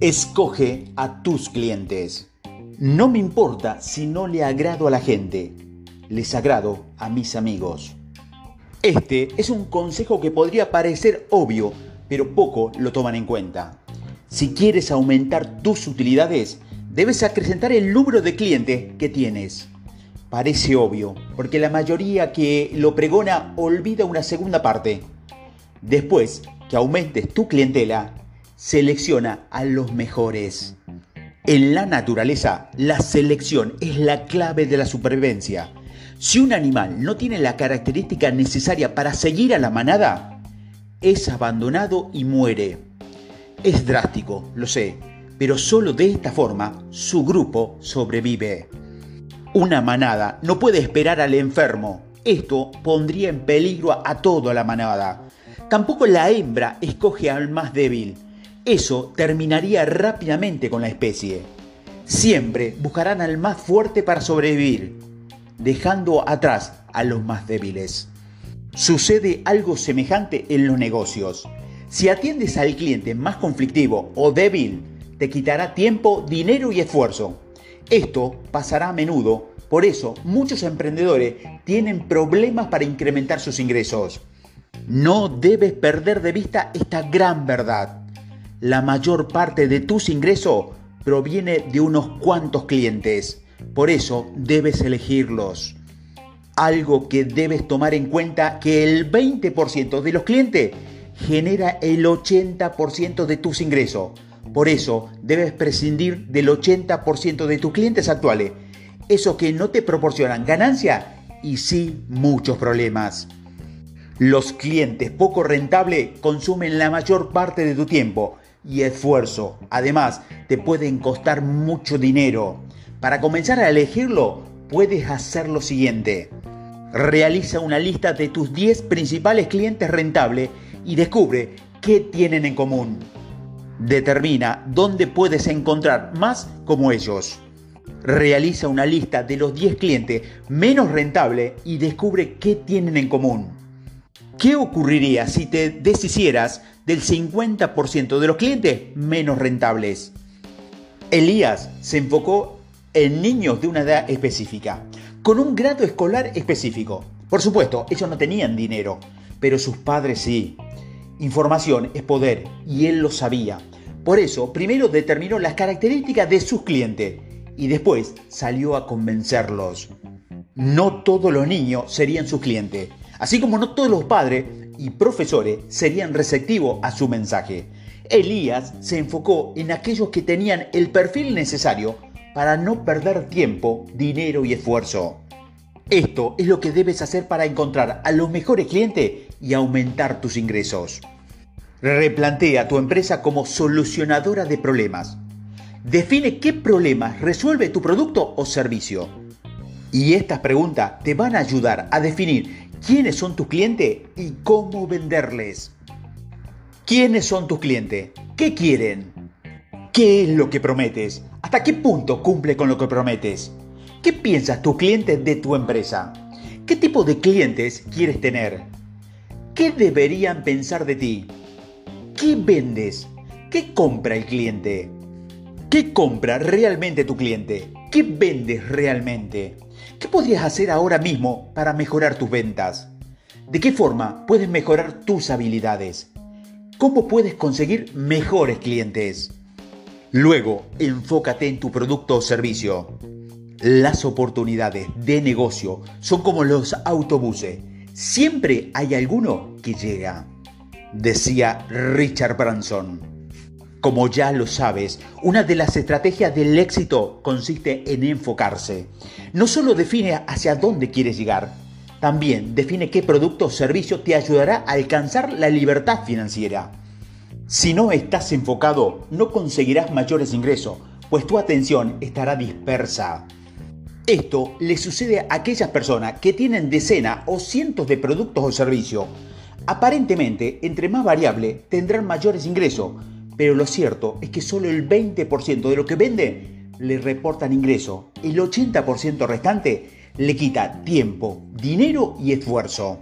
Escoge a tus clientes. No me importa si no le agrado a la gente, les agrado a mis amigos. Este es un consejo que podría parecer obvio, pero poco lo toman en cuenta. Si quieres aumentar tus utilidades, debes acrecentar el número de clientes que tienes. Parece obvio, porque la mayoría que lo pregona olvida una segunda parte. Después que aumentes tu clientela, selecciona a los mejores. En la naturaleza, la selección es la clave de la supervivencia. Si un animal no tiene la característica necesaria para seguir a la manada, es abandonado y muere. Es drástico, lo sé, pero solo de esta forma su grupo sobrevive. Una manada no puede esperar al enfermo. Esto pondría en peligro a toda la manada. Tampoco la hembra escoge al más débil eso terminaría rápidamente con la especie. Siempre buscarán al más fuerte para sobrevivir, dejando atrás a los más débiles. Sucede algo semejante en los negocios. Si atiendes al cliente más conflictivo o débil, te quitará tiempo, dinero y esfuerzo. Esto pasará a menudo, por eso muchos emprendedores tienen problemas para incrementar sus ingresos. No debes perder de vista esta gran verdad la mayor parte de tus ingresos proviene de unos cuantos clientes. Por eso debes elegirlos. Algo que debes tomar en cuenta que el 20% de los clientes genera el 80% de tus ingresos. Por eso debes prescindir del 80% de tus clientes actuales. Esos que no te proporcionan ganancia y sí muchos problemas. Los clientes poco rentables consumen la mayor parte de tu tiempo y esfuerzo. Además, te pueden costar mucho dinero. Para comenzar a elegirlo, puedes hacer lo siguiente. Realiza una lista de tus 10 principales clientes rentables y descubre qué tienen en común. Determina dónde puedes encontrar más como ellos. Realiza una lista de los 10 clientes menos rentables y descubre qué tienen en común. ¿Qué ocurriría si te deshicieras del 50% de los clientes menos rentables? Elías se enfocó en niños de una edad específica, con un grado escolar específico. Por supuesto, ellos no tenían dinero, pero sus padres sí. Información es poder y él lo sabía. Por eso, primero determinó las características de sus clientes y después salió a convencerlos. No todos los niños serían sus clientes Así como no todos los padres y profesores serían receptivos a su mensaje. Elías se enfocó en aquellos que tenían el perfil necesario para no perder tiempo, dinero y esfuerzo. Esto es lo que debes hacer para encontrar a los mejores clientes y aumentar tus ingresos. Replantea tu empresa como solucionadora de problemas. Define qué problemas resuelve tu producto o servicio. Y estas preguntas te van a ayudar a definir quiénes son tus clientes y cómo venderles. ¿Quiénes son tus clientes? ¿Qué quieren? ¿Qué es lo que prometes? ¿Hasta qué punto cumple con lo que prometes? ¿Qué piensas tus clientes de tu empresa? ¿Qué tipo de clientes quieres tener? ¿Qué deberían pensar de ti? ¿Qué vendes? ¿Qué compra el cliente? ¿Qué compra realmente tu cliente? ¿Qué vendes realmente? ¿Qué podrías hacer ahora mismo para mejorar tus ventas? ¿De qué forma puedes mejorar tus habilidades? ¿Cómo puedes conseguir mejores clientes? Luego, enfócate en tu producto o servicio. Las oportunidades de negocio son como los autobuses. Siempre hay alguno que llega, decía Richard Branson. Como ya lo sabes, una de las estrategias del éxito consiste en enfocarse. No solo define hacia dónde quieres llegar, también define qué producto o servicio te ayudará a alcanzar la libertad financiera. Si no estás enfocado, no conseguirás mayores ingresos, pues tu atención estará dispersa. Esto le sucede a aquellas personas que tienen decenas o cientos de productos o servicios. Aparentemente, entre más variable, tendrán mayores ingresos, pero lo cierto es que solo el 20% de lo que vende le reportan ingreso. El 80% restante le quita tiempo, dinero y esfuerzo.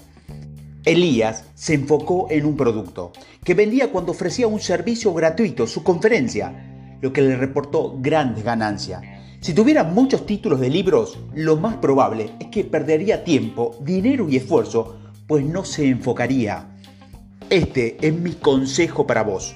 Elías se enfocó en un producto que vendía cuando ofrecía un servicio gratuito, su conferencia. lo que le reportó grandes ganancias. Si tuviera muchos títulos de libros, lo más probable es que perdería tiempo, dinero y esfuerzo, pues no se enfocaría. Este es mi consejo para vos.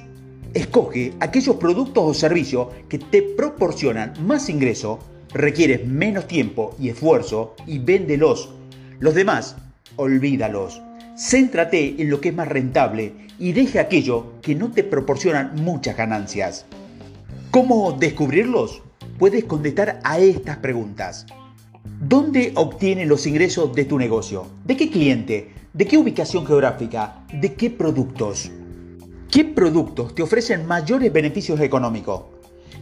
Escoge aquellos productos o servicios que te proporcionan más ingreso, requieres menos tiempo y esfuerzo y véndelos. Los demás, olvídalos. Céntrate en lo que es más rentable y deje aquello que no te proporcionan muchas ganancias. ¿Cómo descubrirlos? Puedes contestar a estas preguntas. ¿Dónde obtienes los ingresos de tu negocio? ¿De qué cliente? ¿De qué ubicación geográfica? ¿De qué productos? ¿Qué productos te ofrecen mayores beneficios económicos?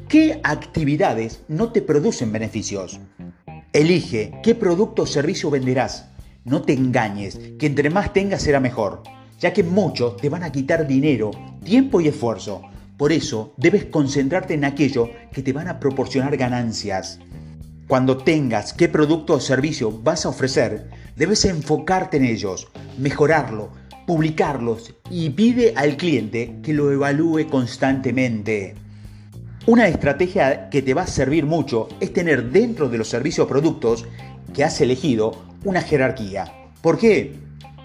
¿Qué actividades no te producen beneficios? Elige qué producto o servicio venderás. No te engañes, que entre más tengas será mejor, ya que muchos te van a quitar dinero, tiempo y esfuerzo. Por eso debes concentrarte en aquello que te van a proporcionar ganancias. Cuando tengas qué producto o servicio vas a ofrecer, debes enfocarte en ellos, mejorarlo, publicarlos y pide al cliente que lo evalúe constantemente. Una estrategia que te va a servir mucho es tener dentro de los servicios o productos que has elegido una jerarquía. ¿Por qué?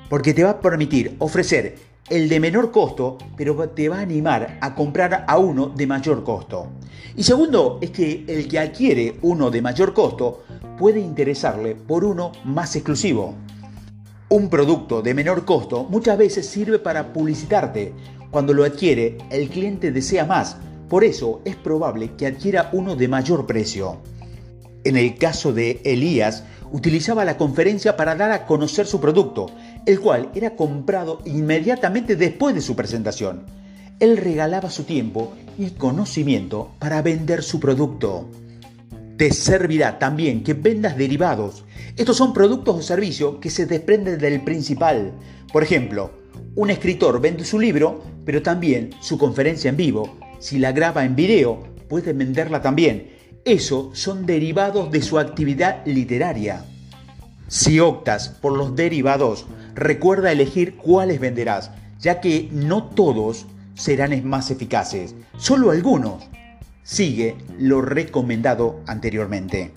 Porque te va a permitir ofrecer el de menor costo, pero te va a animar a comprar a uno de mayor costo. Y segundo, es que el que adquiere uno de mayor costo puede interesarle por uno más exclusivo. Un producto de menor costo muchas veces sirve para publicitarte. Cuando lo adquiere, el cliente desea más. Por eso es probable que adquiera uno de mayor precio. En el caso de Elías, utilizaba la conferencia para dar a conocer su producto, el cual era comprado inmediatamente después de su presentación. Él regalaba su tiempo y conocimiento para vender su producto. Te servirá también que vendas derivados. Estos son productos o servicios que se desprenden del principal. Por ejemplo, un escritor vende su libro, pero también su conferencia en vivo. Si la graba en video, puede venderla también. Eso son derivados de su actividad literaria. Si optas por los derivados, recuerda elegir cuáles venderás, ya que no todos serán más eficaces, solo algunos sigue lo recomendado anteriormente.